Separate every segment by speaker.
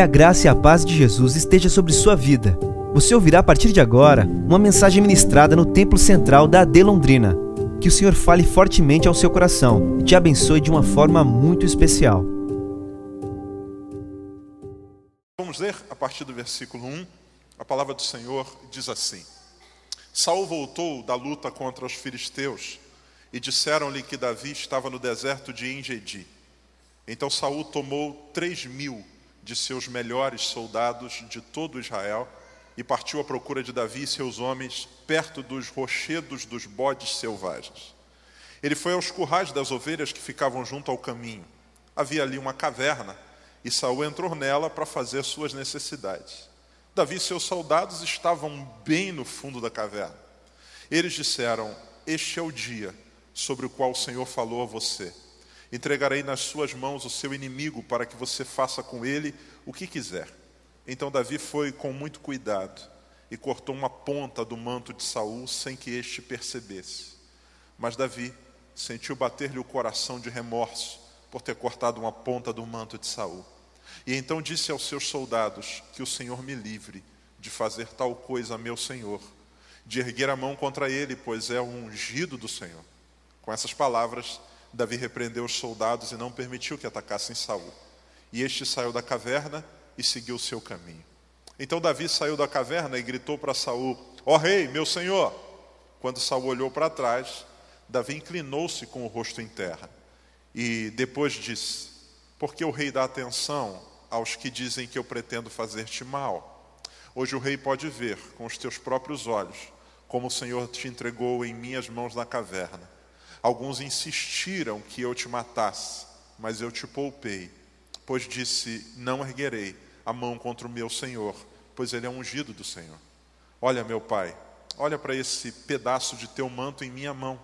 Speaker 1: Que a graça e a paz de Jesus esteja sobre sua vida. Você ouvirá a partir de agora uma mensagem ministrada no Templo Central da AD Londrina. Que o Senhor fale fortemente ao seu coração e te abençoe de uma forma muito especial.
Speaker 2: Vamos ler a partir do versículo 1. A palavra do Senhor diz assim: Saul voltou da luta contra os filisteus e disseram-lhe que Davi estava no deserto de Engedi. Então Saul tomou três mil de seus melhores soldados de todo Israel e partiu à procura de Davi e seus homens perto dos rochedos dos bodes selvagens. Ele foi aos currais das ovelhas que ficavam junto ao caminho. Havia ali uma caverna e Saul entrou nela para fazer suas necessidades. Davi e seus soldados estavam bem no fundo da caverna. Eles disseram: Este é o dia sobre o qual o Senhor falou a você. Entregarei nas suas mãos o seu inimigo para que você faça com ele o que quiser. Então Davi foi com muito cuidado e cortou uma ponta do manto de Saul sem que este percebesse. Mas Davi sentiu bater-lhe o coração de remorso por ter cortado uma ponta do manto de Saul. E então disse aos seus soldados: Que o Senhor me livre de fazer tal coisa a meu senhor, de erguer a mão contra ele, pois é o ungido do Senhor. Com essas palavras, Davi repreendeu os soldados e não permitiu que atacassem Saul. E este saiu da caverna e seguiu seu caminho. Então Davi saiu da caverna e gritou para Saul: Ó oh, rei, meu senhor! Quando Saul olhou para trás, Davi inclinou-se com o rosto em terra. E depois disse: Por que o rei dá atenção aos que dizem que eu pretendo fazer-te mal? Hoje o rei pode ver com os teus próprios olhos como o Senhor te entregou em minhas mãos na caverna. Alguns insistiram que eu te matasse, mas eu te poupei, pois disse: Não erguerei a mão contra o meu Senhor, pois ele é ungido do Senhor. Olha, meu pai, olha para esse pedaço de teu manto em minha mão.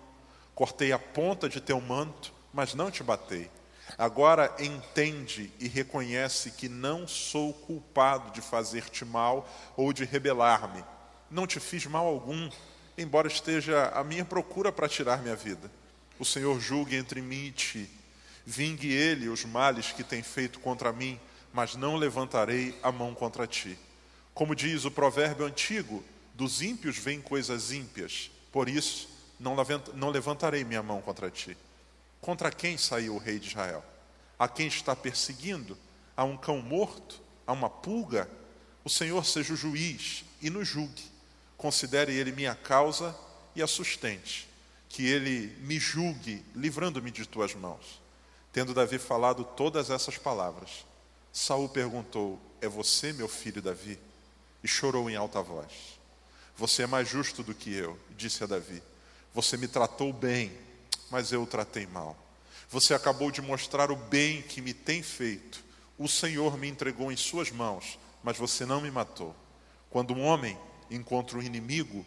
Speaker 2: Cortei a ponta de teu manto, mas não te batei. Agora entende e reconhece que não sou culpado de fazer-te mal ou de rebelar-me. Não te fiz mal algum, embora esteja a minha procura para tirar minha vida. O Senhor julgue entre mim e ti. Vingue ele os males que tem feito contra mim, mas não levantarei a mão contra ti. Como diz o provérbio antigo, dos ímpios vêm coisas ímpias, por isso não levantarei minha mão contra ti. Contra quem saiu o rei de Israel? A quem está perseguindo? A um cão morto? A uma pulga? O Senhor seja o juiz e nos julgue. Considere ele minha causa e a sustente que ele me julgue, livrando-me de tuas mãos. Tendo Davi falado todas essas palavras, Saul perguntou: É você, meu filho Davi? E chorou em alta voz. Você é mais justo do que eu, disse a Davi. Você me tratou bem, mas eu o tratei mal. Você acabou de mostrar o bem que me tem feito. O Senhor me entregou em suas mãos, mas você não me matou. Quando um homem encontra um inimigo,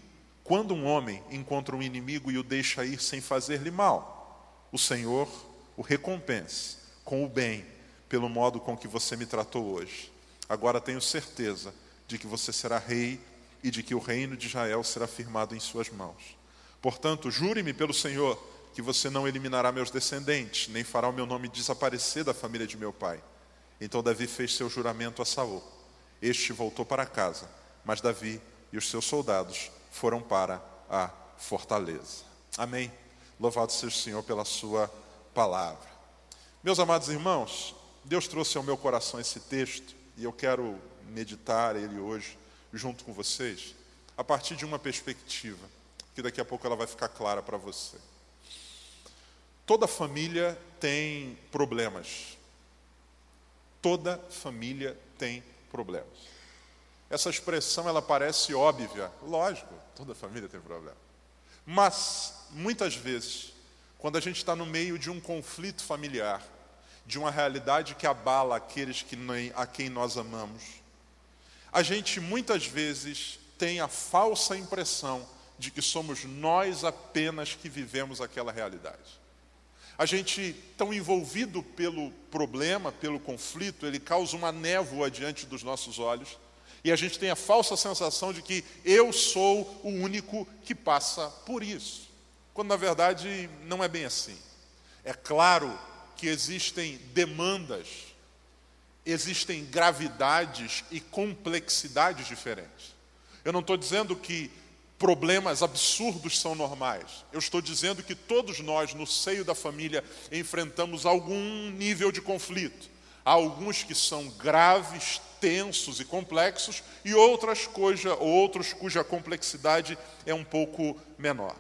Speaker 2: quando um homem encontra um inimigo e o deixa ir sem fazer-lhe mal, o Senhor o recompense com o bem, pelo modo com que você me tratou hoje. Agora tenho certeza de que você será rei e de que o reino de Israel será firmado em suas mãos. Portanto, jure-me pelo Senhor que você não eliminará meus descendentes, nem fará o meu nome desaparecer da família de meu pai. Então Davi fez seu juramento a Saul. Este voltou para casa, mas Davi e os seus soldados foram para a fortaleza. Amém. Louvado seja o Senhor pela sua palavra. Meus amados irmãos, Deus trouxe ao meu coração esse texto e eu quero meditar ele hoje junto com vocês a partir de uma perspectiva que daqui a pouco ela vai ficar clara para você. Toda família tem problemas. Toda família tem problemas. Essa expressão ela parece óbvia, lógico, toda família tem problema. Mas muitas vezes, quando a gente está no meio de um conflito familiar, de uma realidade que abala aqueles que nem, a quem nós amamos, a gente muitas vezes tem a falsa impressão de que somos nós apenas que vivemos aquela realidade. A gente, tão envolvido pelo problema, pelo conflito, ele causa uma névoa diante dos nossos olhos e a gente tem a falsa sensação de que eu sou o único que passa por isso, quando na verdade não é bem assim. É claro que existem demandas existem gravidades e complexidades diferentes. Eu não estou dizendo que problemas absurdos são normais. Eu estou dizendo que todos nós, no seio da família, enfrentamos algum nível de conflito. Há alguns que são graves, tensos e complexos, e outras cuja, outros cuja complexidade é um pouco menor.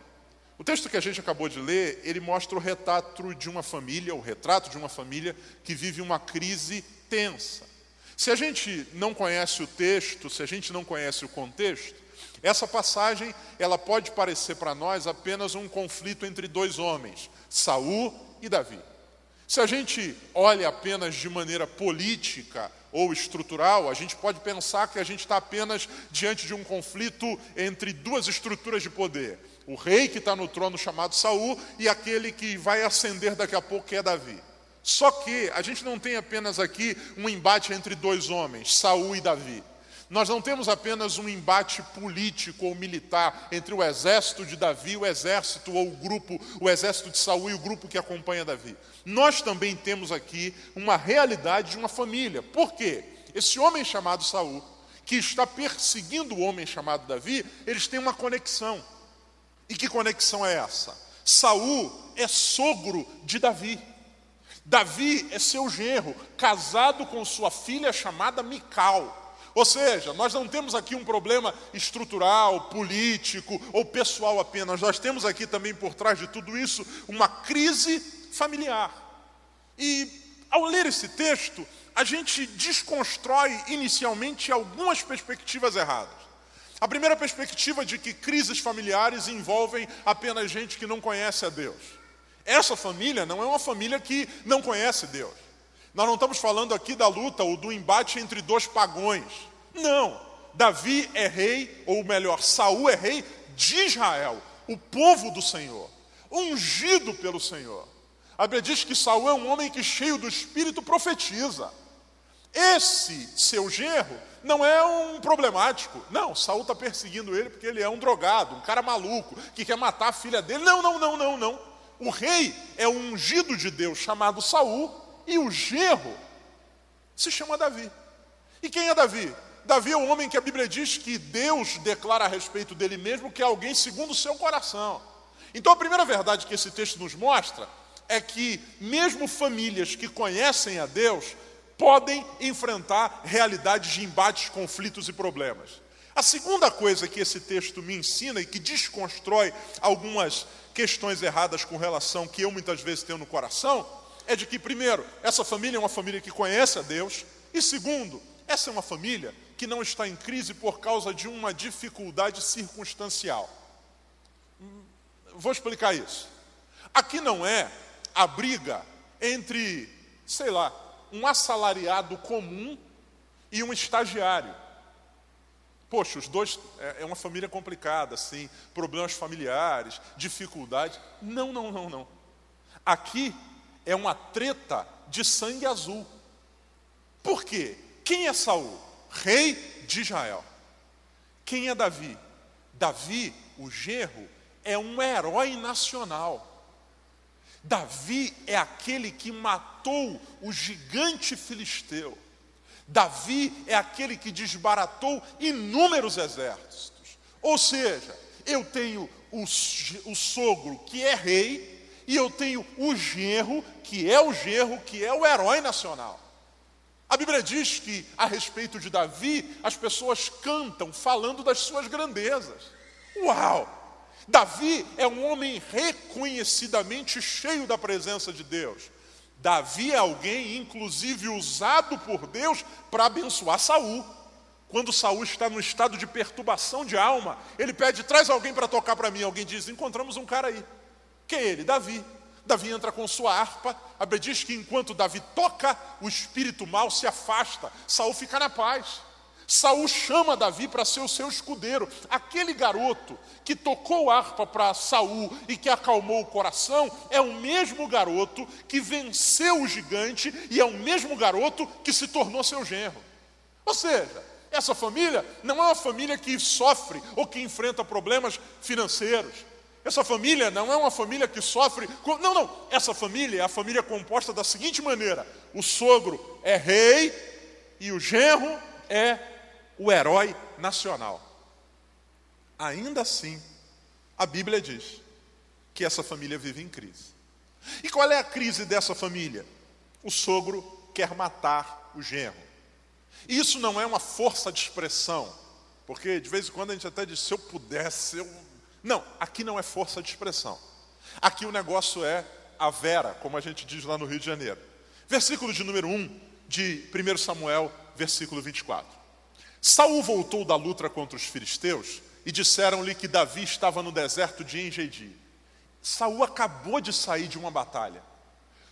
Speaker 2: O texto que a gente acabou de ler, ele mostra o retrato de uma família, o retrato de uma família que vive uma crise tensa. Se a gente não conhece o texto, se a gente não conhece o contexto, essa passagem, ela pode parecer para nós apenas um conflito entre dois homens, Saul e Davi. Se a gente olha apenas de maneira política ou estrutural, a gente pode pensar que a gente está apenas diante de um conflito entre duas estruturas de poder. O rei que está no trono chamado Saul e aquele que vai ascender daqui a pouco, que é Davi. Só que a gente não tem apenas aqui um embate entre dois homens, Saul e Davi. Nós não temos apenas um embate político ou militar entre o exército de Davi, o exército ou o grupo, o exército de Saul e o grupo que acompanha Davi. Nós também temos aqui uma realidade de uma família. Por quê? Esse homem chamado Saul, que está perseguindo o homem chamado Davi, eles têm uma conexão. E que conexão é essa? Saul é sogro de Davi. Davi é seu genro, casado com sua filha chamada Mical. Ou seja, nós não temos aqui um problema estrutural, político ou pessoal apenas, nós temos aqui também por trás de tudo isso uma crise familiar. E ao ler esse texto, a gente desconstrói inicialmente algumas perspectivas erradas. A primeira perspectiva de que crises familiares envolvem apenas gente que não conhece a Deus. Essa família não é uma família que não conhece Deus. Nós não estamos falando aqui da luta ou do embate entre dois pagões. Não. Davi é rei, ou melhor, Saul é rei de Israel, o povo do Senhor, ungido pelo Senhor. A Bíblia diz que Saul é um homem que cheio do espírito profetiza. Esse seu genro não é um problemático. Não, Saul está perseguindo ele porque ele é um drogado, um cara maluco, que quer matar a filha dele. Não, não, não, não, não. O rei é um ungido de Deus chamado Saul e o genro se chama Davi. E quem é Davi? Davi é um homem que a Bíblia diz que Deus declara a respeito dele mesmo que é alguém segundo o seu coração. Então a primeira verdade que esse texto nos mostra é que mesmo famílias que conhecem a Deus podem enfrentar realidades de embates, conflitos e problemas. A segunda coisa que esse texto me ensina e que desconstrói algumas questões erradas com relação que eu muitas vezes tenho no coração é de que, primeiro, essa família é uma família que conhece a Deus, e segundo, essa é uma família que não está em crise por causa de uma dificuldade circunstancial. Vou explicar isso. Aqui não é a briga entre, sei lá, um assalariado comum e um estagiário. Poxa, os dois é, é uma família complicada, assim, problemas familiares, dificuldades. Não, não, não, não. Aqui é uma treta de sangue azul. Por quê? Quem é Saul? Rei de Israel. Quem é Davi? Davi, o genro, é um herói nacional. Davi é aquele que matou o gigante filisteu. Davi é aquele que desbaratou inúmeros exércitos. Ou seja, eu tenho o, o sogro que é rei, e eu tenho o genro, que é o genro, que é o herói nacional. A Bíblia diz que, a respeito de Davi, as pessoas cantam falando das suas grandezas. Uau! Davi é um homem reconhecidamente cheio da presença de Deus. Davi é alguém, inclusive, usado por Deus para abençoar Saul. Quando Saul está no estado de perturbação de alma, ele pede: traz alguém para tocar para mim. Alguém diz: encontramos um cara aí. Quem é ele? Davi. Davi entra com sua harpa. A Bíblia diz que enquanto Davi toca, o espírito mal se afasta. Saul fica na paz. Saul chama Davi para ser o seu escudeiro. Aquele garoto que tocou harpa para Saul e que acalmou o coração é o mesmo garoto que venceu o gigante e é o mesmo garoto que se tornou seu genro. Ou seja, essa família não é uma família que sofre ou que enfrenta problemas financeiros. Essa família não é uma família que sofre. Não, não. Essa família é a família composta da seguinte maneira: o sogro é rei e o genro é o herói nacional. Ainda assim, a Bíblia diz que essa família vive em crise. E qual é a crise dessa família? O sogro quer matar o genro. Isso não é uma força de expressão, porque de vez em quando a gente até diz: se eu pudesse, eu. Não, aqui não é força de expressão. Aqui o negócio é a vera, como a gente diz lá no Rio de Janeiro. Versículo de número 1 de 1 Samuel, versículo 24. Saul voltou da luta contra os filisteus e disseram-lhe que Davi estava no deserto de Engedi. Saul acabou de sair de uma batalha.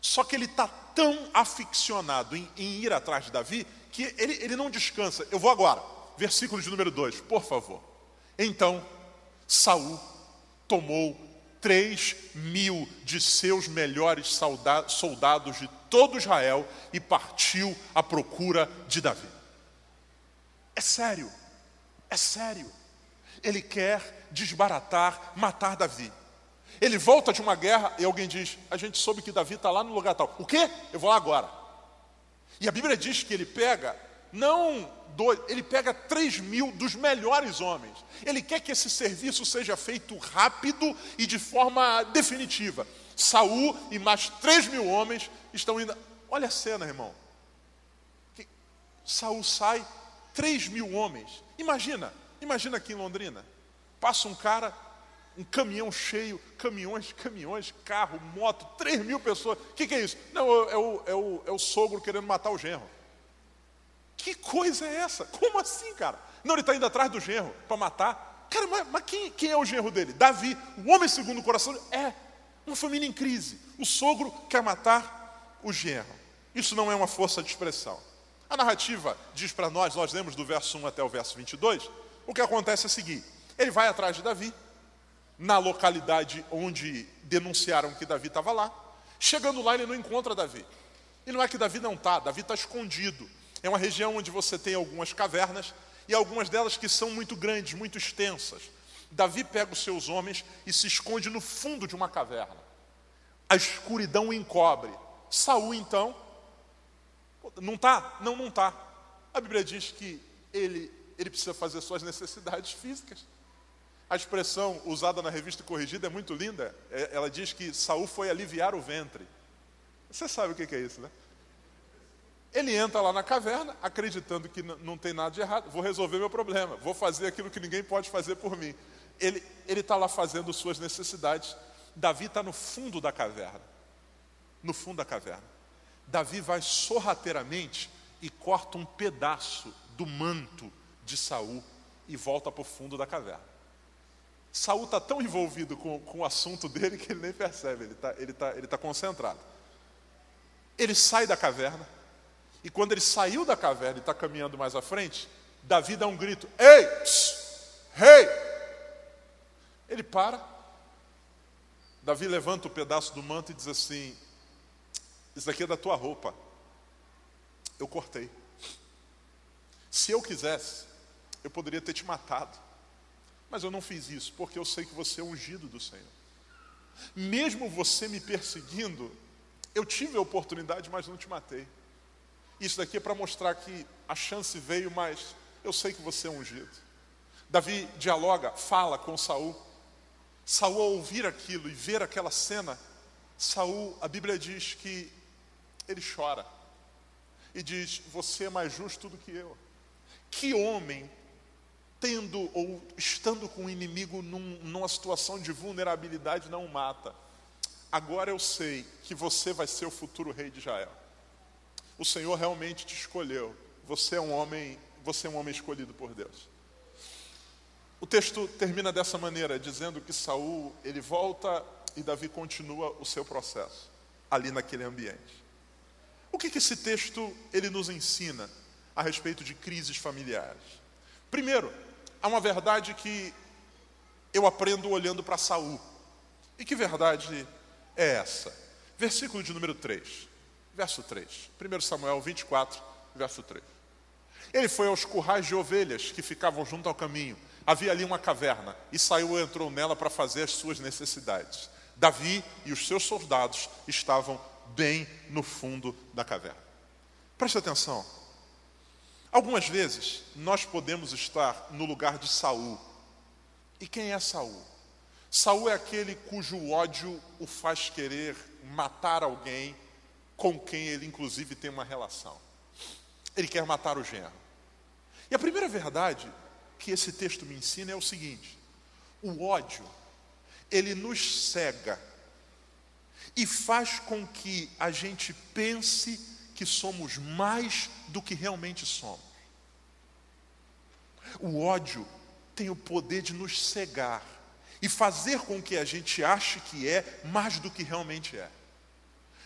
Speaker 2: Só que ele está tão aficionado em, em, ir atrás de Davi que ele, ele não descansa. Eu vou agora. Versículo de número 2, por favor. Então, Saul tomou três mil de seus melhores soldados de todo Israel e partiu à procura de Davi. É sério, é sério. Ele quer desbaratar, matar Davi. Ele volta de uma guerra e alguém diz: A gente soube que Davi está lá no lugar tal. O quê? Eu vou lá agora. E a Bíblia diz que ele pega, não dois, ele pega três mil dos melhores homens. Ele quer que esse serviço seja feito rápido e de forma definitiva. Saul e mais três mil homens estão indo. Olha a cena, irmão. Saul sai, três mil homens. Imagina, imagina aqui em Londrina. Passa um cara, um caminhão cheio, caminhões, caminhões, carro, moto, três mil pessoas. O que, que, é isso? Não, é o, é, o, é o sogro querendo matar o genro. Que coisa é essa? Como assim, cara? Não, ele está indo atrás do genro para matar. Cara, mas, mas quem, quem, é o genro dele? Davi, o homem segundo o coração. É, uma família em crise. O sogro quer matar o genro. Isso não é uma força de expressão. A narrativa diz para nós, nós lemos do verso 1 até o verso 22, o que acontece é o seguinte: ele vai atrás de Davi, na localidade onde denunciaram que Davi estava lá. Chegando lá, ele não encontra Davi. E não é que Davi não está, Davi está escondido. É uma região onde você tem algumas cavernas e algumas delas que são muito grandes, muito extensas. Davi pega os seus homens e se esconde no fundo de uma caverna. A escuridão o encobre. Saul então não está? Não, não está. A Bíblia diz que ele, ele precisa fazer suas necessidades físicas. A expressão usada na revista corrigida é muito linda. É, ela diz que Saul foi aliviar o ventre. Você sabe o que é isso, né? Ele entra lá na caverna, acreditando que não tem nada de errado. Vou resolver meu problema. Vou fazer aquilo que ninguém pode fazer por mim. Ele está lá fazendo suas necessidades. Davi está no fundo da caverna. No fundo da caverna. Davi vai sorrateiramente e corta um pedaço do manto de Saul e volta para o fundo da caverna. Saul está tão envolvido com, com, o assunto dele que ele nem percebe, ele está ele tá, ele tá concentrado. Ele sai da caverna, e quando ele saiu da caverna e está caminhando mais à frente, Davi dá um grito: Ei! Rei! Hey! Ele para, Davi levanta o pedaço do manto e diz assim: isso aqui é da tua roupa. Eu cortei. Se eu quisesse, eu poderia ter te matado. Mas eu não fiz isso, porque eu sei que você é ungido do Senhor. Mesmo você me perseguindo, eu tive a oportunidade, mas não te matei. Isso daqui é para mostrar que a chance veio, mas eu sei que você é ungido. Davi dialoga, fala com Saul. Saul, ao ouvir aquilo e ver aquela cena, Saul, a Bíblia diz que ele chora e diz: Você é mais justo do que eu. Que homem, tendo ou estando com o inimigo num, numa situação de vulnerabilidade, não o mata? Agora eu sei que você vai ser o futuro rei de Israel. O Senhor realmente te escolheu. Você é um homem, você é um homem escolhido por Deus. O texto termina dessa maneira, dizendo que Saul, ele volta e Davi continua o seu processo ali naquele ambiente. O que, que esse texto ele nos ensina a respeito de crises familiares? Primeiro, há uma verdade que eu aprendo olhando para Saul. E que verdade é essa? Versículo de número 3. Verso 3. 1 Samuel 24, verso 3. Ele foi aos currais de ovelhas que ficavam junto ao caminho. Havia ali uma caverna e saiu e entrou nela para fazer as suas necessidades. Davi e os seus soldados estavam bem no fundo da caverna. Preste atenção. Algumas vezes nós podemos estar no lugar de Saul. E quem é Saul? Saul é aquele cujo ódio o faz querer matar alguém com quem ele inclusive tem uma relação. Ele quer matar o genro. E a primeira verdade que esse texto me ensina é o seguinte: o ódio, ele nos cega e faz com que a gente pense que somos mais do que realmente somos. O ódio tem o poder de nos cegar e fazer com que a gente ache que é mais do que realmente é.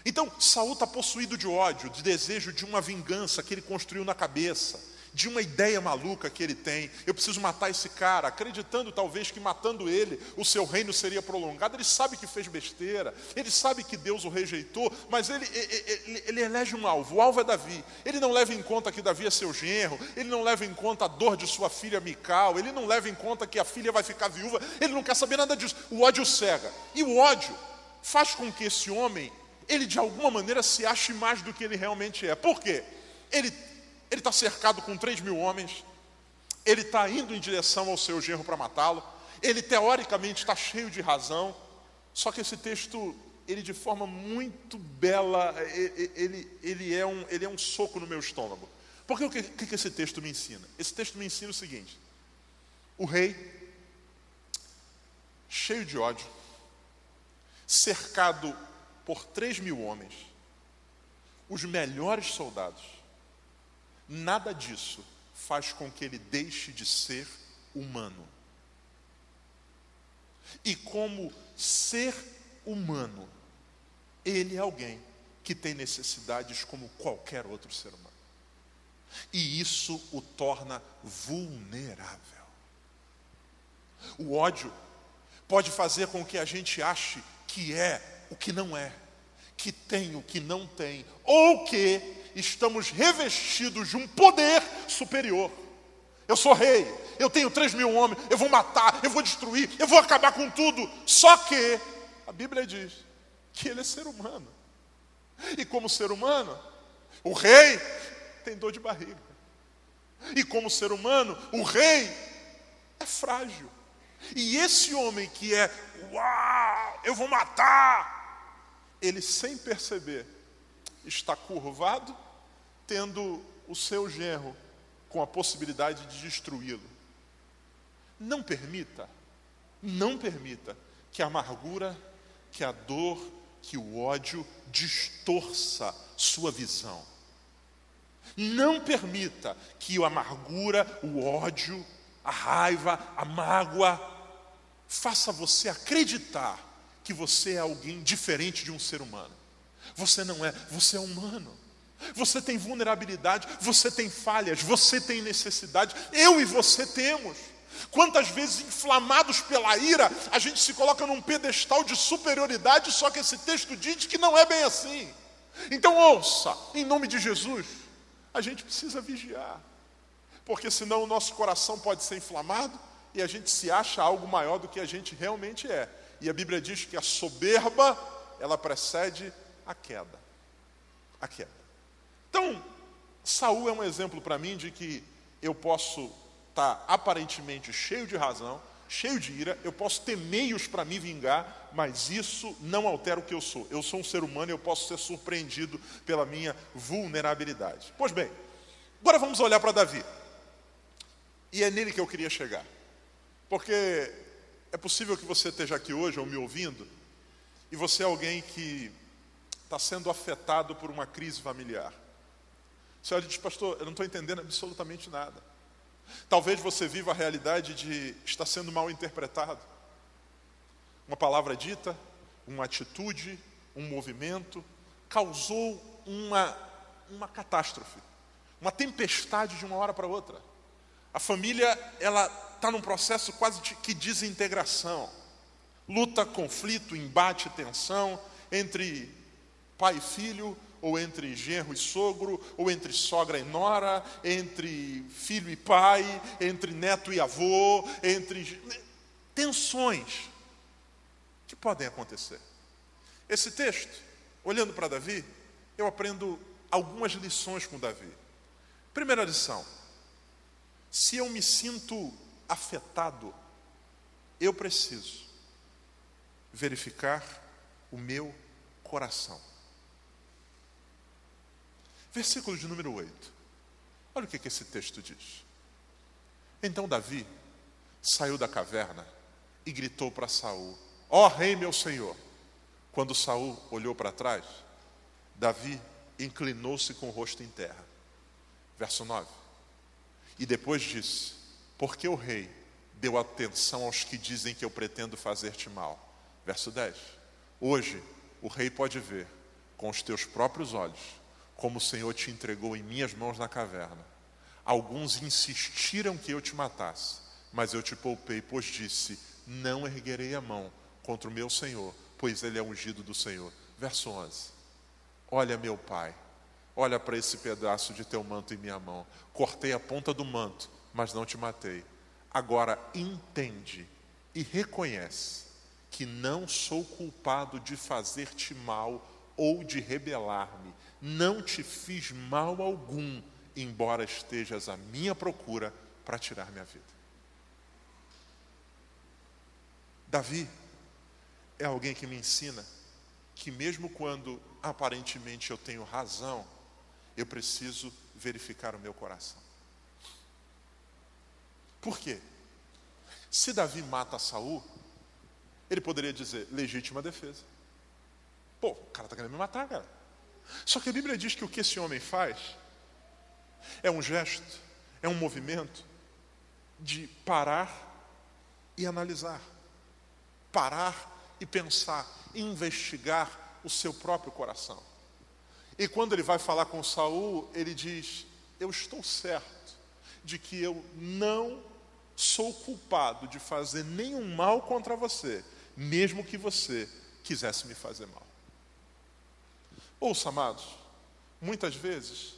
Speaker 2: Então, Saul está possuído de ódio, de desejo de uma vingança que ele construiu na cabeça de uma ideia maluca que ele tem. Eu preciso matar esse cara, acreditando talvez que matando ele o seu reino seria prolongado. Ele sabe que fez besteira, ele sabe que Deus o rejeitou, mas ele, ele, ele elege um alvo. O alvo é Davi. Ele não leva em conta que Davi é seu genro, ele não leva em conta a dor de sua filha Mical, ele não leva em conta que a filha vai ficar viúva, ele não quer saber nada disso. O ódio cega. E o ódio faz com que esse homem, ele de alguma maneira se ache mais do que ele realmente é. Por quê? Ele ele está cercado com 3 mil homens, ele está indo em direção ao seu genro para matá-lo, ele teoricamente está cheio de razão, só que esse texto, ele de forma muito bela, ele, ele, é, um, ele é um soco no meu estômago. Porque o que, que esse texto me ensina? Esse texto me ensina o seguinte: o rei, cheio de ódio, cercado por 3 mil homens, os melhores soldados, Nada disso faz com que ele deixe de ser humano. E como ser humano, ele é alguém que tem necessidades como qualquer outro ser humano. E isso o torna vulnerável. O ódio pode fazer com que a gente ache que é o que não é, que tem o que não tem, ou que estamos revestidos de um poder superior. Eu sou rei, eu tenho três mil homens, eu vou matar, eu vou destruir, eu vou acabar com tudo. Só que a Bíblia diz que ele é ser humano. E como ser humano, o rei tem dor de barriga. E como ser humano, o rei é frágil. E esse homem que é, uau, eu vou matar, ele sem perceber, está curvado, tendo o seu genro com a possibilidade de destruí-lo. Não permita, não permita que a amargura, que a dor, que o ódio distorça sua visão. Não permita que a amargura, o ódio, a raiva, a mágoa faça você acreditar que você é alguém diferente de um ser humano. Você não é, você é humano. Você tem vulnerabilidade, você tem falhas, você tem necessidade, eu e você temos. Quantas vezes, inflamados pela ira, a gente se coloca num pedestal de superioridade, só que esse texto diz que não é bem assim. Então, ouça, em nome de Jesus, a gente precisa vigiar, porque senão o nosso coração pode ser inflamado e a gente se acha algo maior do que a gente realmente é. E a Bíblia diz que a soberba, ela precede a queda. A queda. Então, Saul é um exemplo para mim de que eu posso estar tá aparentemente cheio de razão, cheio de ira, eu posso ter meios para me vingar, mas isso não altera o que eu sou. Eu sou um ser humano e eu posso ser surpreendido pela minha vulnerabilidade. Pois bem, agora vamos olhar para Davi. E é nele que eu queria chegar. Porque é possível que você esteja aqui hoje ou me ouvindo, e você é alguém que está sendo afetado por uma crise familiar. Você olha e diz, pastor, eu não estou entendendo absolutamente nada. Talvez você viva a realidade de estar sendo mal interpretado. Uma palavra dita, uma atitude, um movimento, causou uma, uma catástrofe, uma tempestade de uma hora para outra. A família, ela está num processo quase de que desintegração. Luta, conflito, embate, tensão entre pai e filho, ou entre genro e sogro, ou entre sogra e nora, entre filho e pai, entre neto e avô, entre tensões que podem acontecer. Esse texto, olhando para Davi, eu aprendo algumas lições com Davi. Primeira lição: se eu me sinto afetado, eu preciso verificar o meu coração. Versículo de número 8. Olha o que, que esse texto diz. Então Davi saiu da caverna e gritou para Saul: Ó oh, rei meu senhor! Quando Saul olhou para trás, Davi inclinou-se com o rosto em terra. Verso 9. E depois disse: Porque o rei deu atenção aos que dizem que eu pretendo fazer-te mal. Verso 10. Hoje o rei pode ver com os teus próprios olhos como o Senhor te entregou em minhas mãos na caverna. Alguns insistiram que eu te matasse, mas eu te poupei, pois disse: Não erguerei a mão contra o meu Senhor, pois ele é ungido do Senhor. Verso 11: Olha, meu pai, olha para esse pedaço de teu manto em minha mão. Cortei a ponta do manto, mas não te matei. Agora entende e reconhece que não sou culpado de fazer-te mal ou de rebelar-me não te fiz mal algum, embora estejas à minha procura para tirar minha vida. Davi é alguém que me ensina que, mesmo quando aparentemente eu tenho razão, eu preciso verificar o meu coração. Por quê? Se Davi mata Saul, ele poderia dizer legítima defesa. Pô, o cara está querendo me matar, cara. Só que a Bíblia diz que o que esse homem faz é um gesto, é um movimento de parar e analisar, parar e pensar, investigar o seu próprio coração. E quando ele vai falar com Saul, ele diz: Eu estou certo de que eu não sou culpado de fazer nenhum mal contra você, mesmo que você quisesse me fazer mal. Ouça, amados, muitas vezes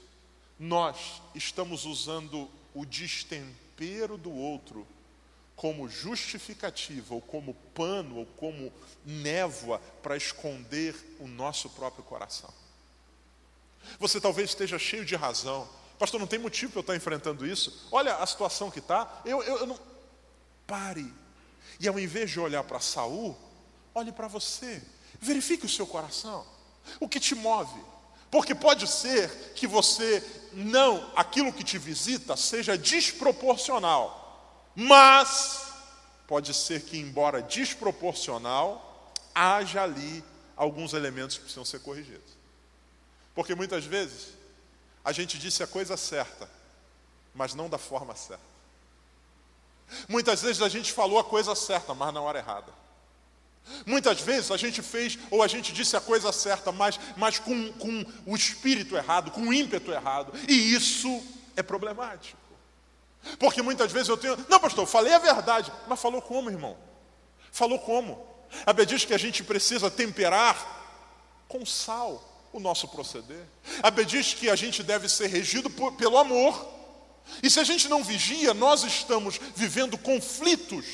Speaker 2: nós estamos usando o destempero do outro como justificativa, ou como pano, ou como névoa para esconder o nosso próprio coração. Você talvez esteja cheio de razão. Pastor, não tem motivo para eu estar enfrentando isso. Olha a situação que está. Eu, eu, eu não. Pare. E ao invés de olhar para Saul, olhe para você. Verifique o seu coração. O que te move? Porque pode ser que você não, aquilo que te visita seja desproporcional, mas pode ser que, embora desproporcional, haja ali alguns elementos que precisam ser corrigidos. Porque muitas vezes a gente disse a coisa certa, mas não da forma certa. Muitas vezes a gente falou a coisa certa, mas na hora errada. Muitas vezes a gente fez ou a gente disse a coisa certa, mas, mas com, com o espírito errado, com o ímpeto errado. E isso é problemático. Porque muitas vezes eu tenho, não, pastor, falei a verdade, mas falou como, irmão? Falou como? A Bíblia diz que a gente precisa temperar com sal o nosso proceder. A Bíblia diz que a gente deve ser regido por, pelo amor. E se a gente não vigia, nós estamos vivendo conflitos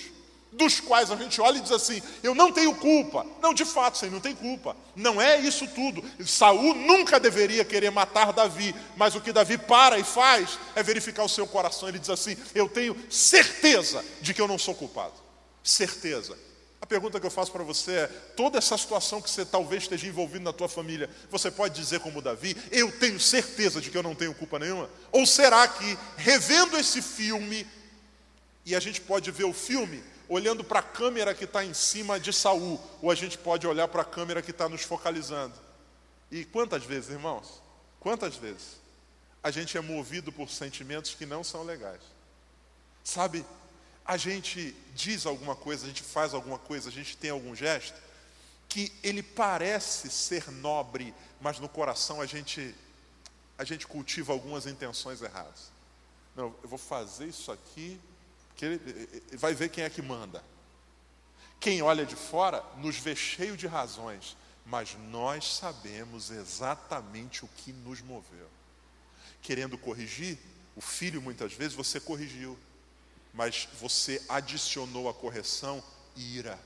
Speaker 2: dos quais a gente olha e diz assim: eu não tenho culpa. Não, de fato, você não tem culpa. Não é isso tudo. Saul nunca deveria querer matar Davi, mas o que Davi para e faz é verificar o seu coração. Ele diz assim: eu tenho certeza de que eu não sou culpado. Certeza. A pergunta que eu faço para você é: toda essa situação que você talvez esteja envolvido na tua família, você pode dizer como Davi, eu tenho certeza de que eu não tenho culpa nenhuma? Ou será que, revendo esse filme, e a gente pode ver o filme olhando para a câmera que está em cima de Saul, ou a gente pode olhar para a câmera que está nos focalizando. E quantas vezes, irmãos? Quantas vezes a gente é movido por sentimentos que não são legais? Sabe, a gente diz alguma coisa, a gente faz alguma coisa, a gente tem algum gesto que ele parece ser nobre, mas no coração a gente a gente cultiva algumas intenções erradas. Não, eu vou fazer isso aqui que ele, ele vai ver quem é que manda. Quem olha de fora nos vê cheio de razões, mas nós sabemos exatamente o que nos moveu. Querendo corrigir, o filho muitas vezes você corrigiu, mas você adicionou à correção ira,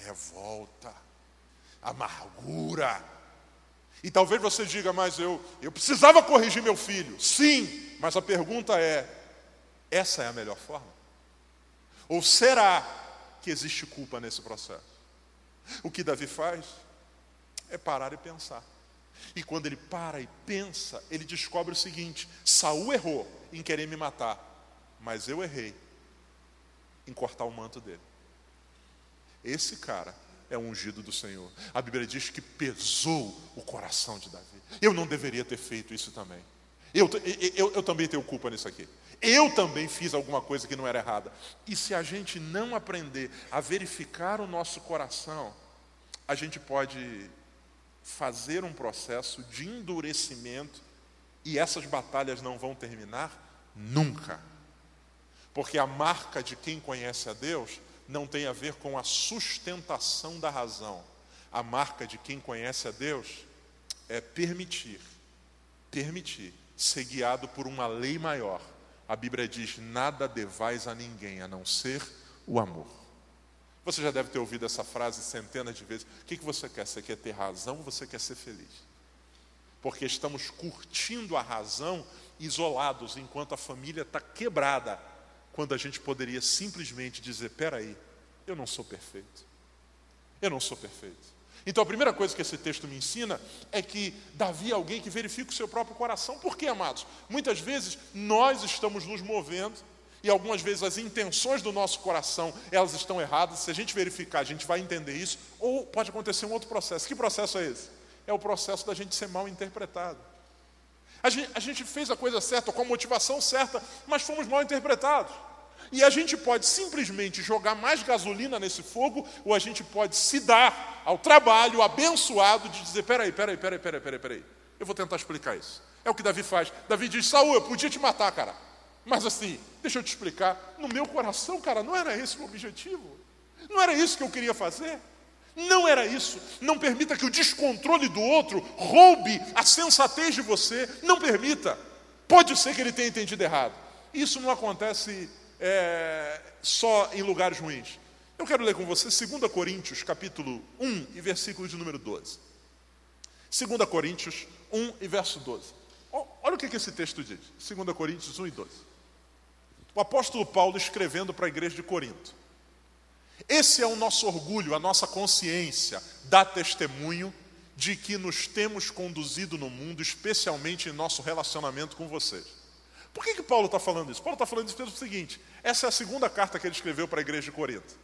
Speaker 2: revolta, amargura. E talvez você diga, mas eu, eu precisava corrigir meu filho. Sim, mas a pergunta é: essa é a melhor forma? Ou será que existe culpa nesse processo? O que Davi faz é parar e pensar. E quando ele para e pensa, ele descobre o seguinte: Saul errou em querer me matar, mas eu errei em cortar o manto dele. Esse cara é um ungido do Senhor. A Bíblia diz que pesou o coração de Davi. Eu não deveria ter feito isso também. Eu, eu, eu, também tenho culpa nisso aqui. Eu também fiz alguma coisa que não era errada. E se a gente não aprender a verificar o nosso coração, a gente pode fazer um processo de endurecimento e essas batalhas não vão terminar nunca. Porque a marca de quem conhece a Deus não tem a ver com a sustentação da razão. A marca de quem conhece a Deus é permitir, permitir ser guiado por uma lei maior. A Bíblia diz: nada devais a ninguém a não ser o amor. Você já deve ter ouvido essa frase centenas de vezes. O que, que você quer? Você quer ter razão ou você quer ser feliz? Porque estamos curtindo a razão isolados, enquanto a família está quebrada, quando a gente poderia simplesmente dizer: peraí, eu não sou perfeito. Eu não sou perfeito. Então a primeira coisa que esse texto me ensina é que Davi é alguém que verifica o seu próprio coração. Por quê, amados? Muitas vezes nós estamos nos movendo e algumas vezes as intenções do nosso coração, elas estão erradas. Se a gente verificar, a gente vai entender isso. Ou pode acontecer um outro processo. Que processo é esse? É o processo da gente ser mal interpretado. A gente, a gente fez a coisa certa, com a motivação certa, mas fomos mal interpretados. E a gente pode simplesmente jogar mais gasolina nesse fogo, ou a gente pode se dar ao trabalho abençoado de dizer: peraí, peraí, peraí, peraí, peraí, peraí. Eu vou tentar explicar isso. É o que Davi faz. Davi diz: Saul, eu podia te matar, cara. Mas assim, deixa eu te explicar, no meu coração, cara, não era esse o objetivo. Não era isso que eu queria fazer. Não era isso. Não permita que o descontrole do outro roube a sensatez de você. Não permita. Pode ser que ele tenha entendido errado. Isso não acontece é, só em lugares ruins. Eu quero ler com você 2 Coríntios, capítulo 1 e versículo de número 12. 2 Coríntios 1 e verso 12. Olha o que esse texto diz. 2 Coríntios 1 e 12. O apóstolo Paulo escrevendo para a igreja de Corinto. Esse é o nosso orgulho, a nossa consciência, dá testemunho de que nos temos conduzido no mundo, especialmente em nosso relacionamento com vocês. Por que, que Paulo está falando isso? Paulo está falando isso pelo seguinte: essa é a segunda carta que ele escreveu para a igreja de Corinto.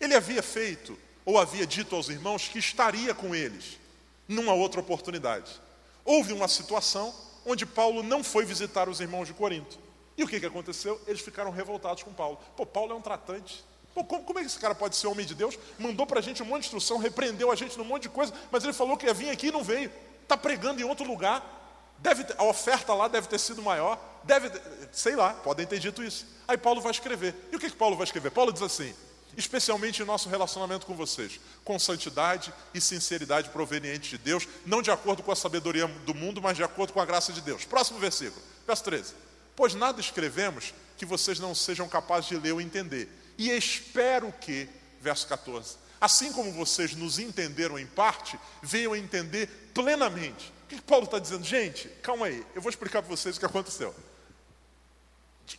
Speaker 2: Ele havia feito, ou havia dito aos irmãos, que estaria com eles numa outra oportunidade. Houve uma situação onde Paulo não foi visitar os irmãos de Corinto. E o que, que aconteceu? Eles ficaram revoltados com Paulo. Pô, Paulo é um tratante. Pô, como, como é que esse cara pode ser homem de Deus? Mandou para a gente um monte de instrução, repreendeu a gente num monte de coisa, mas ele falou que ia vir aqui e não veio. Está pregando em outro lugar. Deve, a oferta lá deve ter sido maior. Deve, sei lá, podem ter dito isso. Aí Paulo vai escrever. E o que, que Paulo vai escrever? Paulo diz assim: especialmente em nosso relacionamento com vocês, com santidade e sinceridade proveniente de Deus, não de acordo com a sabedoria do mundo, mas de acordo com a graça de Deus. Próximo versículo, verso 13. Pois nada escrevemos que vocês não sejam capazes de ler ou entender. E espero que, verso 14, assim como vocês nos entenderam em parte, venham a entender plenamente. Que Paulo está dizendo? Gente, calma aí, eu vou explicar para vocês o que aconteceu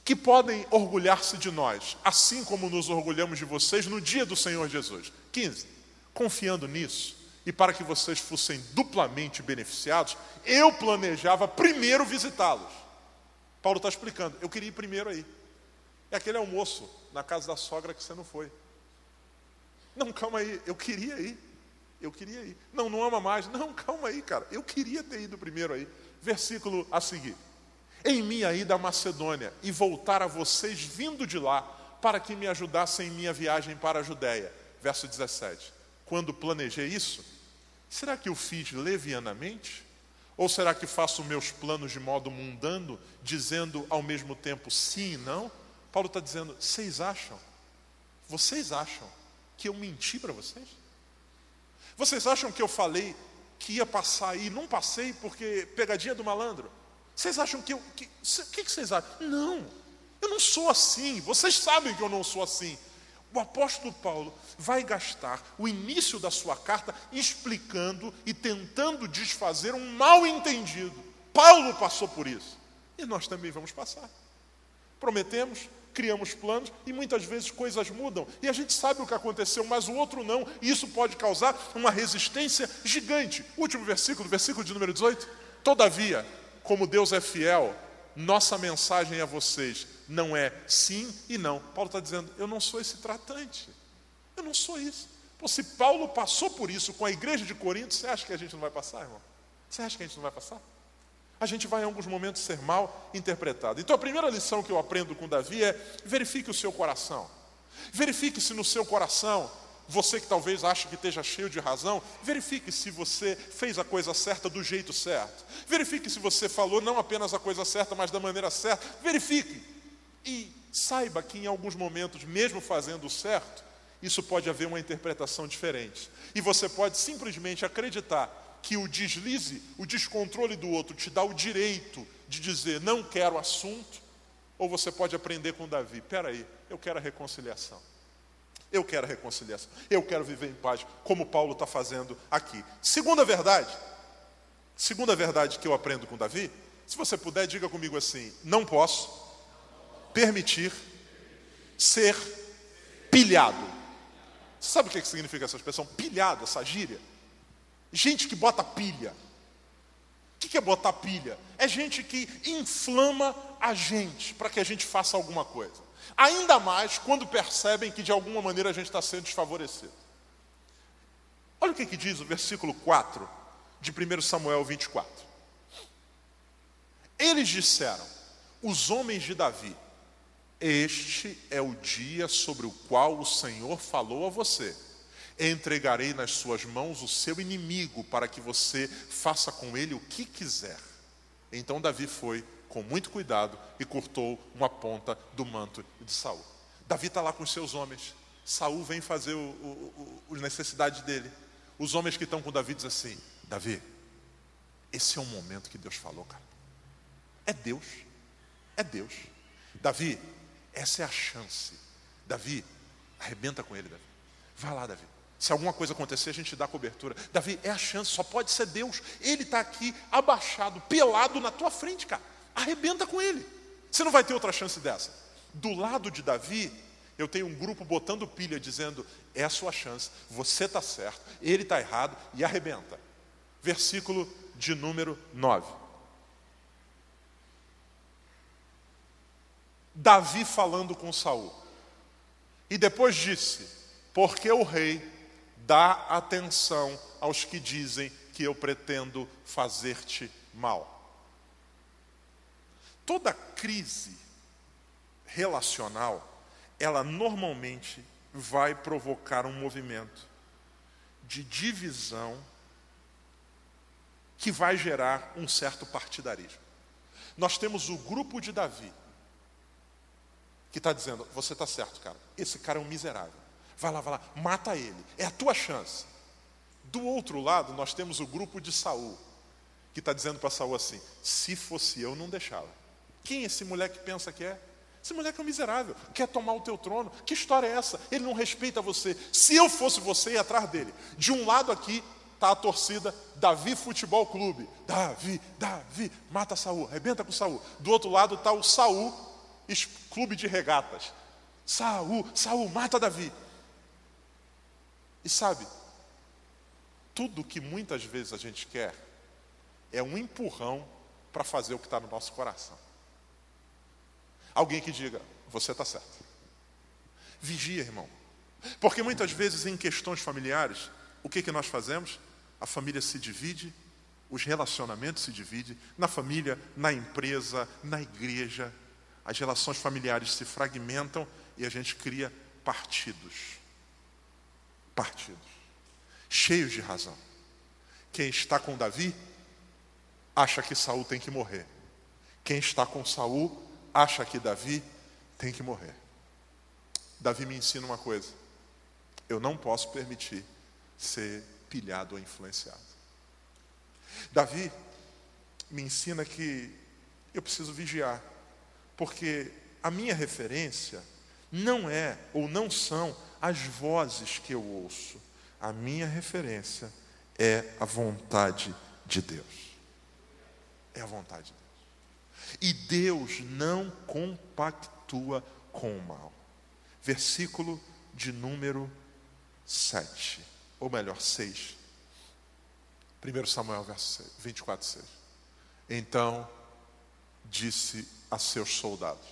Speaker 2: que podem orgulhar-se de nós, assim como nos orgulhamos de vocês no dia do Senhor Jesus. 15. Confiando nisso, e para que vocês fossem duplamente beneficiados, eu planejava primeiro visitá-los. Paulo está explicando, eu queria ir primeiro aí. É aquele almoço na casa da sogra que você não foi. Não, calma aí, eu queria ir. Eu queria ir. Não, não ama mais. Não, calma aí, cara. Eu queria ter ido primeiro aí. Versículo a seguir em minha ida à Macedônia e voltar a vocês vindo de lá, para que me ajudassem em minha viagem para a Judéia. Verso 17. Quando planejei isso, será que eu fiz levianamente? Ou será que faço meus planos de modo mundano, dizendo ao mesmo tempo sim e não? Paulo está dizendo: vocês acham? Vocês acham que eu menti para vocês? Vocês acham que eu falei que ia passar e não passei porque pegadinha do malandro? Vocês acham que eu. O que, que, que vocês acham? Não, eu não sou assim. Vocês sabem que eu não sou assim. O apóstolo Paulo vai gastar o início da sua carta explicando e tentando desfazer um mal entendido. Paulo passou por isso. E nós também vamos passar. Prometemos, criamos planos e muitas vezes coisas mudam. E a gente sabe o que aconteceu, mas o outro não. E isso pode causar uma resistência gigante. Último versículo, versículo de número 18. Todavia, como Deus é fiel, nossa mensagem a vocês não é sim e não. Paulo está dizendo: eu não sou esse tratante. Eu não sou isso. Pô, se Paulo passou por isso com a igreja de Corinto, você acha que a gente não vai passar, irmão? Você acha que a gente não vai passar? A gente vai em alguns momentos ser mal interpretado. Então a primeira lição que eu aprendo com Davi é: verifique o seu coração. Verifique se no seu coração você que talvez ache que esteja cheio de razão, verifique se você fez a coisa certa do jeito certo. Verifique se você falou não apenas a coisa certa, mas da maneira certa. Verifique. E saiba que em alguns momentos, mesmo fazendo o certo, isso pode haver uma interpretação diferente. E você pode simplesmente acreditar que o deslize, o descontrole do outro te dá o direito de dizer não quero assunto, ou você pode aprender com Davi, peraí, eu quero a reconciliação. Eu quero a reconciliação. Eu quero viver em paz, como Paulo está fazendo aqui. Segunda verdade, segunda verdade que eu aprendo com Davi, se você puder, diga comigo assim: não posso permitir ser pilhado. Sabe o que significa essa expressão? Pilhado, essa gíria. Gente que bota pilha. O que é botar pilha? É gente que inflama a gente para que a gente faça alguma coisa. Ainda mais quando percebem que de alguma maneira a gente está sendo desfavorecido. Olha o que, que diz o versículo 4 de 1 Samuel 24. Eles disseram, os homens de Davi, este é o dia sobre o qual o Senhor falou a você. Entregarei nas suas mãos o seu inimigo para que você faça com ele o que quiser. Então Davi foi com muito cuidado e cortou uma ponta do manto de Saul. Davi está lá com os seus homens. Saul vem fazer as necessidades dele. Os homens que estão com Davi dizem assim: Davi, esse é o momento que Deus falou, cara. É Deus. É Deus. Davi, essa é a chance. Davi, arrebenta com ele, Davi. Vai lá, Davi. Se alguma coisa acontecer, a gente dá cobertura. Davi, é a chance, só pode ser Deus. Ele está aqui, abaixado, pelado na tua frente, cara arrebenta com ele. Você não vai ter outra chance dessa. Do lado de Davi, eu tenho um grupo botando pilha, dizendo: é a sua chance, você está certo, ele está errado, e arrebenta. Versículo de número 9. Davi falando com Saul. E depois disse: Porque o rei dá atenção aos que dizem que eu pretendo fazer-te mal. Toda crise relacional, ela normalmente vai provocar um movimento de divisão que vai gerar um certo partidarismo. Nós temos o grupo de Davi, que está dizendo: você está certo, cara, esse cara é um miserável. Vai lá, vai lá, mata ele, é a tua chance. Do outro lado, nós temos o grupo de Saul, que está dizendo para Saul assim: se fosse eu, não deixava. Quem esse moleque pensa que é? Esse moleque é um miserável, quer tomar o teu trono. Que história é essa? Ele não respeita você. Se eu fosse você, ia atrás dele. De um lado aqui está a torcida Davi Futebol Clube. Davi, Davi, mata Saul, arrebenta com Saul. Do outro lado está o Saul Clube de Regatas. Saul, Saul, mata Davi. E sabe, tudo que muitas vezes a gente quer é um empurrão para fazer o que está no nosso coração. Alguém que diga, você está certo. Vigia, irmão. Porque muitas vezes em questões familiares, o que, que nós fazemos? A família se divide, os relacionamentos se dividem, na família, na empresa, na igreja. As relações familiares se fragmentam e a gente cria partidos. Partidos. Cheios de razão. Quem está com Davi acha que Saul tem que morrer. Quem está com Saul acha que Davi tem que morrer. Davi me ensina uma coisa: eu não posso permitir ser pilhado ou influenciado. Davi me ensina que eu preciso vigiar, porque a minha referência não é ou não são as vozes que eu ouço. A minha referência é a vontade de Deus. É a vontade de Deus. E Deus não compactua com o mal. Versículo de número 7, ou melhor, 6. 1 Samuel verso 24, 6. Então disse a seus soldados: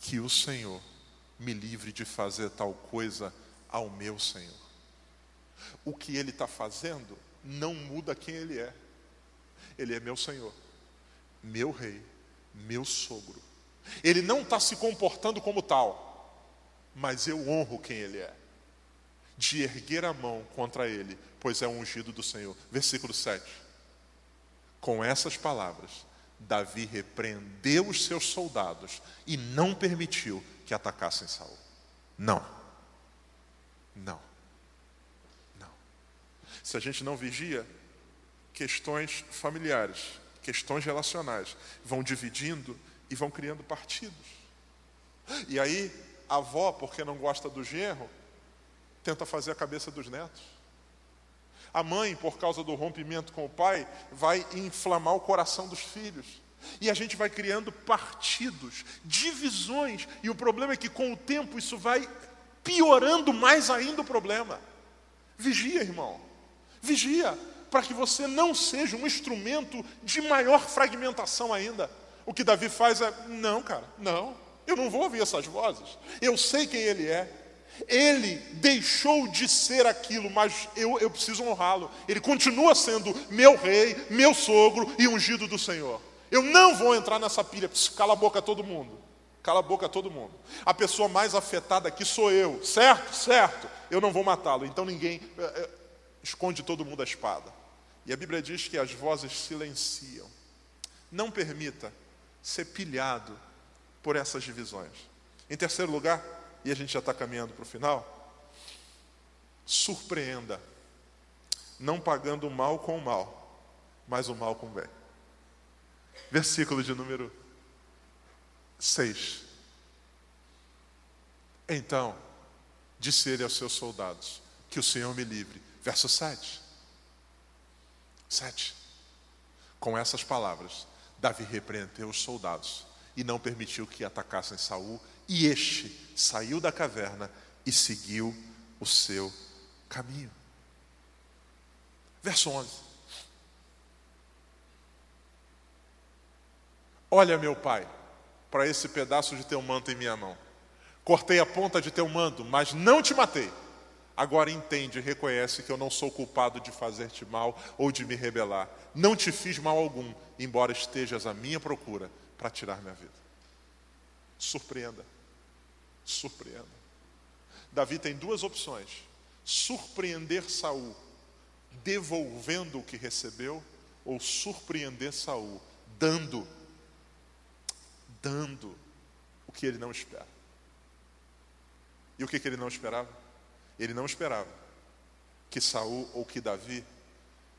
Speaker 2: Que o Senhor me livre de fazer tal coisa ao meu Senhor. O que ele está fazendo não muda quem ele é. Ele é meu Senhor, meu rei, meu sogro. Ele não está se comportando como tal, mas eu honro quem ele é. De erguer a mão contra ele, pois é ungido do Senhor. Versículo 7. Com essas palavras, Davi repreendeu os seus soldados e não permitiu que atacassem Saul. Não. Não. Não. Se a gente não vigia, questões familiares, questões relacionais vão dividindo e vão criando partidos. E aí, a avó, porque não gosta do genro, tenta fazer a cabeça dos netos. A mãe, por causa do rompimento com o pai, vai inflamar o coração dos filhos. E a gente vai criando partidos, divisões, e o problema é que com o tempo isso vai piorando mais ainda o problema. Vigia, irmão. Vigia, para que você não seja um instrumento de maior fragmentação ainda. O que Davi faz é: não, cara, não, eu não vou ouvir essas vozes. Eu sei quem ele é. Ele deixou de ser aquilo, mas eu, eu preciso honrá-lo. Ele continua sendo meu rei, meu sogro e ungido do Senhor. Eu não vou entrar nessa pilha. Cala a boca todo mundo. Cala a boca todo mundo. A pessoa mais afetada aqui sou eu. Certo? Certo. Eu não vou matá-lo. Então ninguém é, é, esconde todo mundo a espada. E a Bíblia diz que as vozes silenciam. Não permita ser pilhado por essas divisões. Em terceiro lugar, e a gente já está caminhando para o final, surpreenda, não pagando o mal com o mal, mas o mal com o bem versículo de número 6. Então, disse ele aos seus soldados: Que o Senhor me livre. Verso 7. 7. Com essas palavras, Davi repreendeu os soldados e não permitiu que atacassem Saul, e este saiu da caverna e seguiu o seu caminho. Verso 11. Olha, meu pai, para esse pedaço de teu manto em minha mão. Cortei a ponta de teu manto, mas não te matei. Agora entende e reconhece que eu não sou culpado de fazer-te mal ou de me rebelar. Não te fiz mal algum, embora estejas à minha procura para tirar minha vida. Surpreenda. Surpreenda. Davi tem duas opções: surpreender Saul devolvendo o que recebeu, ou surpreender Saul dando dando o que ele não espera. E o que, que ele não esperava? Ele não esperava que Saul ou que Davi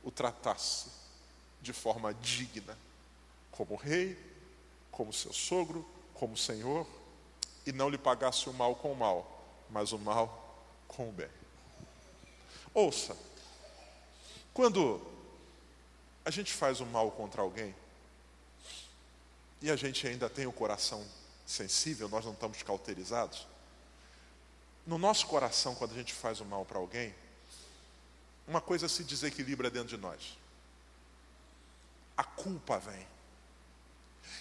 Speaker 2: o tratasse de forma digna, como rei, como seu sogro, como senhor, e não lhe pagasse o mal com o mal, mas o mal com o bem. Ouça, quando a gente faz o mal contra alguém, e a gente ainda tem o coração sensível, nós não estamos cauterizados. No nosso coração, quando a gente faz o mal para alguém, uma coisa se desequilibra dentro de nós. A culpa vem.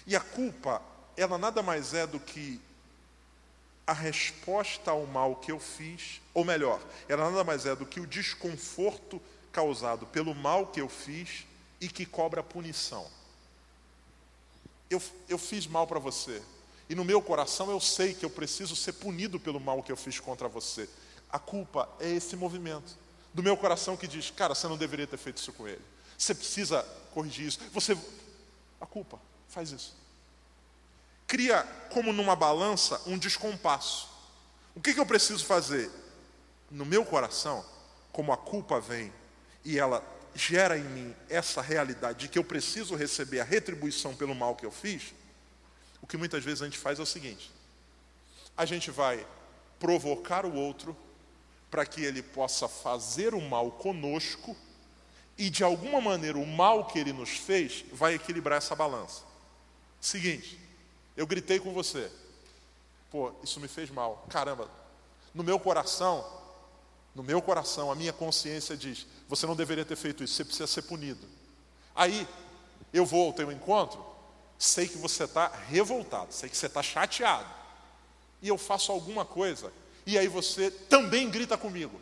Speaker 2: E a culpa, ela nada mais é do que a resposta ao mal que eu fiz, ou melhor, ela nada mais é do que o desconforto causado pelo mal que eu fiz e que cobra punição eu, eu fiz mal para você. E no meu coração eu sei que eu preciso ser punido pelo mal que eu fiz contra você. A culpa é esse movimento do meu coração que diz: cara, você não deveria ter feito isso com ele. Você precisa corrigir isso. Você, a culpa faz isso. Cria como numa balança um descompasso. O que, que eu preciso fazer? No meu coração, como a culpa vem e ela gera em mim essa realidade de que eu preciso receber a retribuição pelo mal que eu fiz, o que muitas vezes a gente faz é o seguinte: a gente vai provocar o outro para que ele possa fazer o mal conosco e de alguma maneira o mal que ele nos fez vai equilibrar essa balança. Seguinte, eu gritei com você. Pô, isso me fez mal. Caramba, no meu coração, no meu coração, a minha consciência diz: você não deveria ter feito isso, você precisa ser punido. Aí, eu vou ao teu encontro, sei que você está revoltado, sei que você está chateado, e eu faço alguma coisa, e aí você também grita comigo.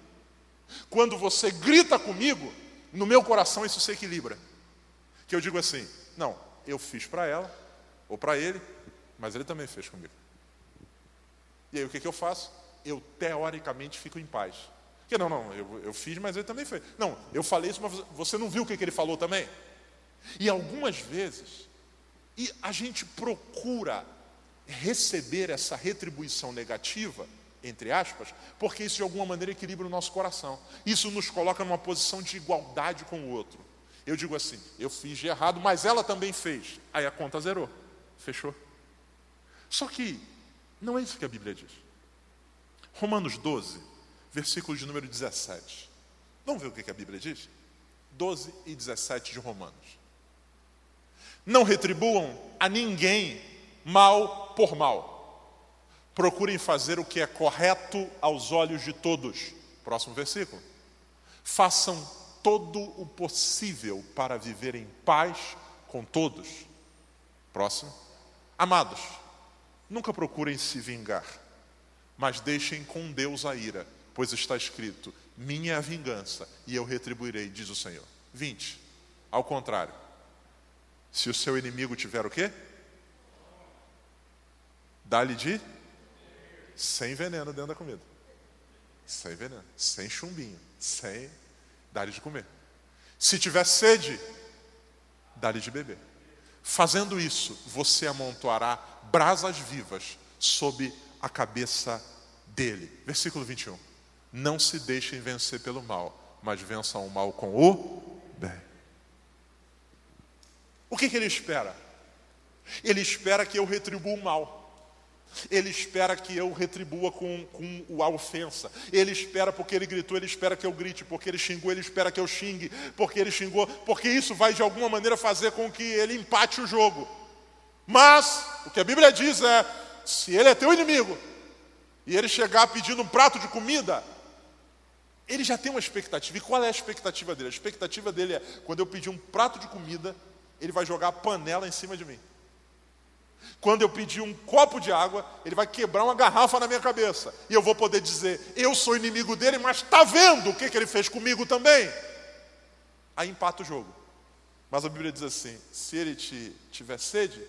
Speaker 2: Quando você grita comigo, no meu coração isso se equilibra. Que eu digo assim: não, eu fiz para ela, ou para ele, mas ele também fez comigo. E aí o que, que eu faço? Eu teoricamente fico em paz. Porque não, não, eu, eu fiz, mas ele também fez. Não, eu falei isso, mas você não viu o que, que ele falou também? E algumas vezes, e a gente procura receber essa retribuição negativa, entre aspas, porque isso de alguma maneira equilibra o nosso coração. Isso nos coloca numa posição de igualdade com o outro. Eu digo assim, eu fiz de errado, mas ela também fez. Aí a conta zerou. Fechou. Só que não é isso que a Bíblia diz. Romanos 12, versículo de número 17. Vamos ver o que a Bíblia diz? 12 e 17 de Romanos. Não retribuam a ninguém mal por mal. Procurem fazer o que é correto aos olhos de todos. Próximo versículo. Façam todo o possível para viver em paz com todos. Próximo. Amados, nunca procurem se vingar, mas deixem com Deus a ira, pois está escrito: Minha é a vingança e eu retribuirei, diz o Senhor. 20. Ao contrário, se o seu inimigo tiver o quê? Dá-lhe de sem veneno dentro da comida. Sem veneno, sem chumbinho, sem dá-lhe de comer. Se tiver sede, dá-lhe de beber. Fazendo isso, você amontoará brasas vivas sob a cabeça dele. Versículo 21. Não se deixem vencer pelo mal, mas vençam o mal com o bem. O que, que ele espera? Ele espera que eu retribua o mal. Ele espera que eu retribua com, com a ofensa. Ele espera porque ele gritou, ele espera que eu grite. Porque ele xingou, ele espera que eu xingue. Porque ele xingou, porque isso vai de alguma maneira fazer com que ele empate o jogo. Mas, o que a Bíblia diz é: se ele é teu inimigo e ele chegar pedindo um prato de comida, ele já tem uma expectativa. E qual é a expectativa dele? A expectativa dele é: quando eu pedir um prato de comida, ele vai jogar a panela em cima de mim. Quando eu pedir um copo de água, ele vai quebrar uma garrafa na minha cabeça. E eu vou poder dizer: Eu sou inimigo dele, mas está vendo o que, que ele fez comigo também? Aí empata o jogo. Mas a Bíblia diz assim: se ele te tiver sede,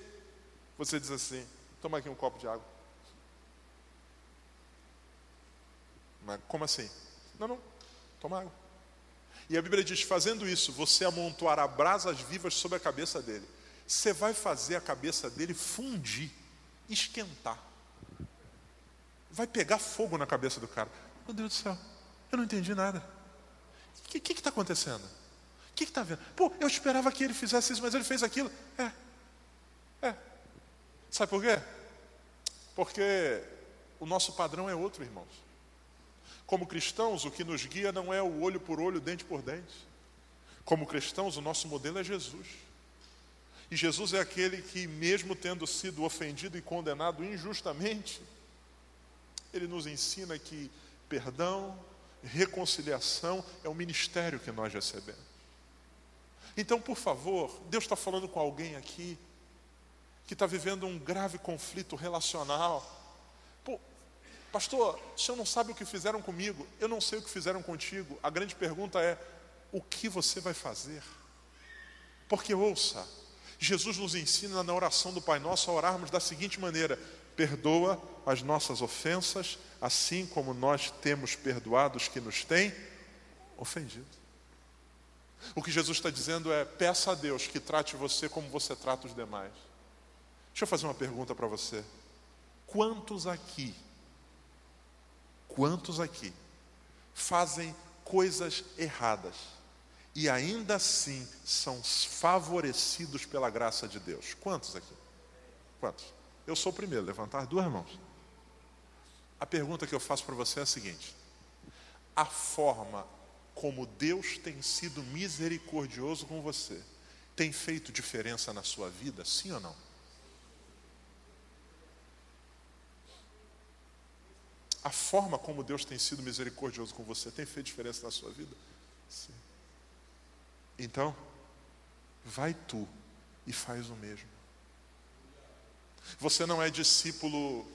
Speaker 2: você diz assim: toma aqui um copo de água. Mas como assim? Não, não, toma água. E a Bíblia diz: fazendo isso, você amontoará brasas vivas sobre a cabeça dele. Você vai fazer a cabeça dele fundir, esquentar. Vai pegar fogo na cabeça do cara. Meu Deus do céu, eu não entendi nada. O que está acontecendo? O que está vendo? Pô, eu esperava que ele fizesse isso, mas ele fez aquilo. É. É. Sabe por quê? Porque o nosso padrão é outro, irmãos. Como cristãos, o que nos guia não é o olho por olho, dente por dente. Como cristãos, o nosso modelo é Jesus. E Jesus é aquele que, mesmo tendo sido ofendido e condenado injustamente, ele nos ensina que perdão, reconciliação é o ministério que nós recebemos. Então, por favor, Deus está falando com alguém aqui que está vivendo um grave conflito relacional. Pastor, o senhor não sabe o que fizeram comigo, eu não sei o que fizeram contigo. A grande pergunta é: o que você vai fazer? Porque ouça, Jesus nos ensina na oração do Pai Nosso a orarmos da seguinte maneira: perdoa as nossas ofensas, assim como nós temos perdoado os que nos têm ofendido. O que Jesus está dizendo é: peça a Deus que trate você como você trata os demais. Deixa eu fazer uma pergunta para você. Quantos aqui, quantos aqui fazem coisas erradas? e ainda assim são favorecidos pela graça de Deus. Quantos aqui? Quantos? Eu sou o primeiro, levantar duas mãos. A pergunta que eu faço para você é a seguinte: a forma como Deus tem sido misericordioso com você tem feito diferença na sua vida, sim ou não? A forma como Deus tem sido misericordioso com você tem feito diferença na sua vida? Sim. Então, vai tu e faz o mesmo. Você não é discípulo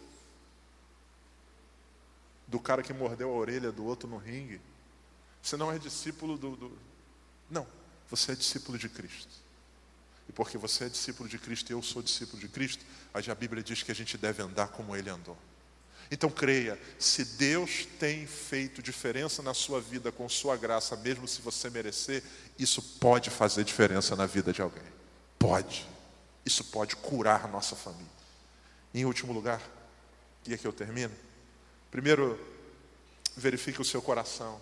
Speaker 2: do cara que mordeu a orelha do outro no ringue. Você não é discípulo do, do. Não, você é discípulo de Cristo. E porque você é discípulo de Cristo e eu sou discípulo de Cristo, a Bíblia diz que a gente deve andar como ele andou. Então creia, se Deus tem feito diferença na sua vida com sua graça, mesmo se você merecer, isso pode fazer diferença na vida de alguém. Pode. Isso pode curar nossa família. Em último lugar, e aqui eu termino. Primeiro, verifique o seu coração.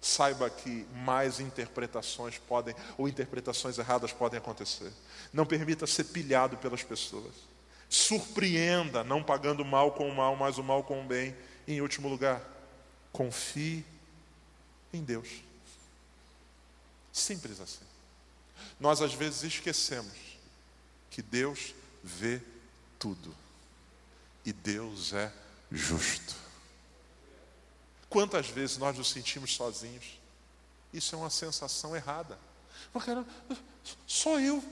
Speaker 2: Saiba que mais interpretações podem, ou interpretações erradas podem acontecer. Não permita ser pilhado pelas pessoas. Surpreenda, não pagando mal com o mal, mas o mal com o bem. E, em último lugar, confie em Deus. Simples assim. Nós às vezes esquecemos que Deus vê tudo. E Deus é justo. Quantas vezes nós nos sentimos sozinhos? Isso é uma sensação errada. Mas, só eu.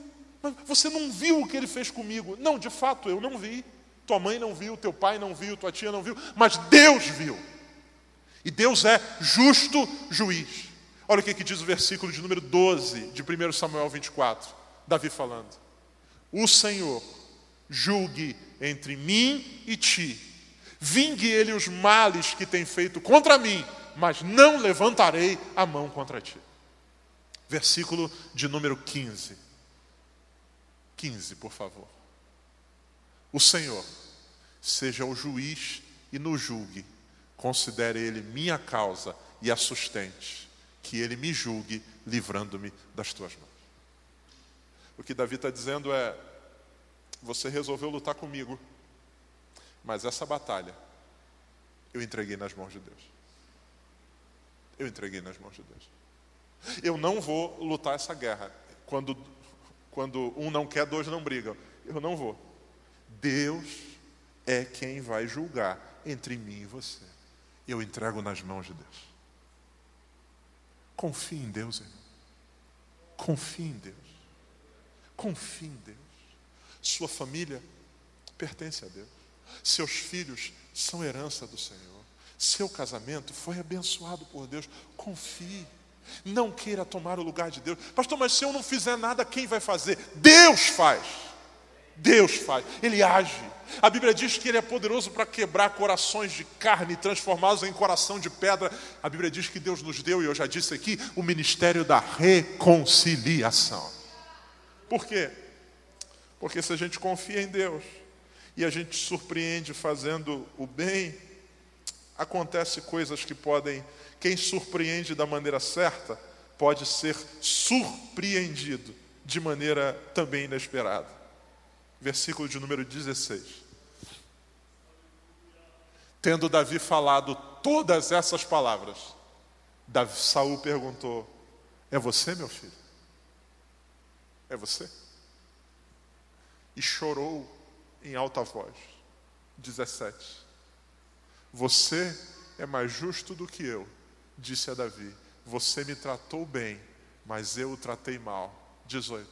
Speaker 2: Mas você não viu o que ele fez comigo? Não, de fato, eu não vi. Tua mãe não viu, teu pai não viu, tua tia não viu, mas Deus viu. E Deus é justo juiz. Olha o que, que diz o versículo de número 12 de 1 Samuel 24. Davi falando: O Senhor julgue entre mim e ti Vingue ele os males que tem feito contra mim, mas não levantarei a mão contra ti. Versículo de número 15. 15, por favor. O Senhor seja o juiz e nos julgue. Considere ele minha causa e a sustente. Que ele me julgue, livrando-me das tuas mãos. O que Davi está dizendo é: você resolveu lutar comigo mas essa batalha eu entreguei nas mãos de Deus. Eu entreguei nas mãos de Deus. Eu não vou lutar essa guerra. Quando, quando um não quer, dois não brigam. Eu não vou. Deus é quem vai julgar entre mim e você. Eu entrego nas mãos de Deus. Confie em Deus, irmão. Confie em Deus. Confie em Deus. Sua família pertence a Deus. Seus filhos são herança do Senhor. Seu casamento foi abençoado por Deus. Confie. Não queira tomar o lugar de Deus. Pastor, mas se eu não fizer nada, quem vai fazer? Deus faz. Deus faz. Ele age. A Bíblia diz que Ele é poderoso para quebrar corações de carne transformá-los em coração de pedra. A Bíblia diz que Deus nos deu, e eu já disse aqui, o ministério da reconciliação. Por quê? Porque se a gente confia em Deus, e a gente surpreende fazendo o bem, acontece coisas que podem, quem surpreende da maneira certa, pode ser surpreendido de maneira também inesperada. Versículo de número 16. Tendo Davi falado todas essas palavras, Davi, Saul perguntou: É você, meu filho? É você? E chorou em alta voz. 17. Você é mais justo do que eu, disse a Davi. Você me tratou bem, mas eu o tratei mal. 18.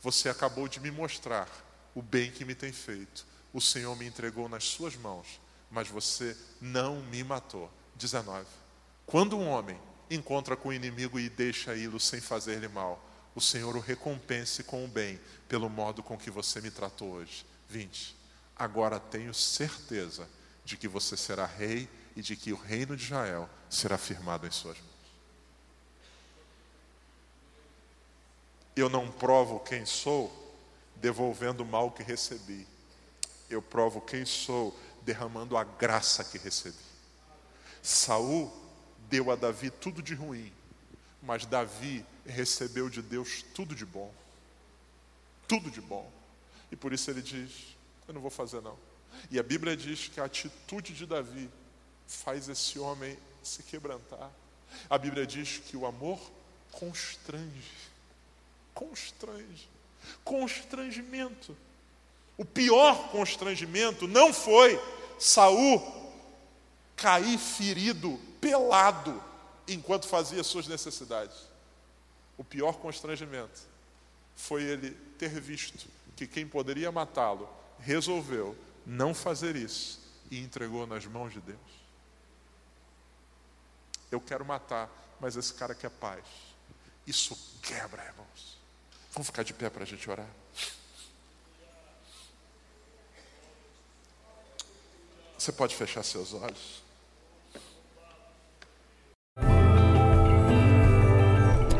Speaker 2: Você acabou de me mostrar o bem que me tem feito. O Senhor me entregou nas suas mãos, mas você não me matou. 19. Quando um homem encontra com o inimigo e deixa í-lo sem fazer-lhe mal, o Senhor o recompense com o bem, pelo modo com que você me tratou hoje. 20. Agora tenho certeza de que você será rei e de que o reino de Israel será firmado em suas mãos. Eu não provo quem sou devolvendo o mal que recebi. Eu provo quem sou derramando a graça que recebi. Saul deu a Davi tudo de ruim, mas Davi recebeu de Deus tudo de bom. Tudo de bom. E por isso ele diz: Eu não vou fazer, não. E a Bíblia diz que a atitude de Davi faz esse homem se quebrantar. A Bíblia diz que o amor constrange. Constrange. Constrangimento. O pior constrangimento não foi Saul cair ferido, pelado, enquanto fazia suas necessidades. O pior constrangimento foi ele ter visto que quem poderia matá-lo resolveu não fazer isso e entregou nas mãos de Deus. Eu quero matar, mas esse cara quer paz. Isso quebra, irmãos. Vamos ficar de pé para a gente orar. Você pode fechar seus olhos.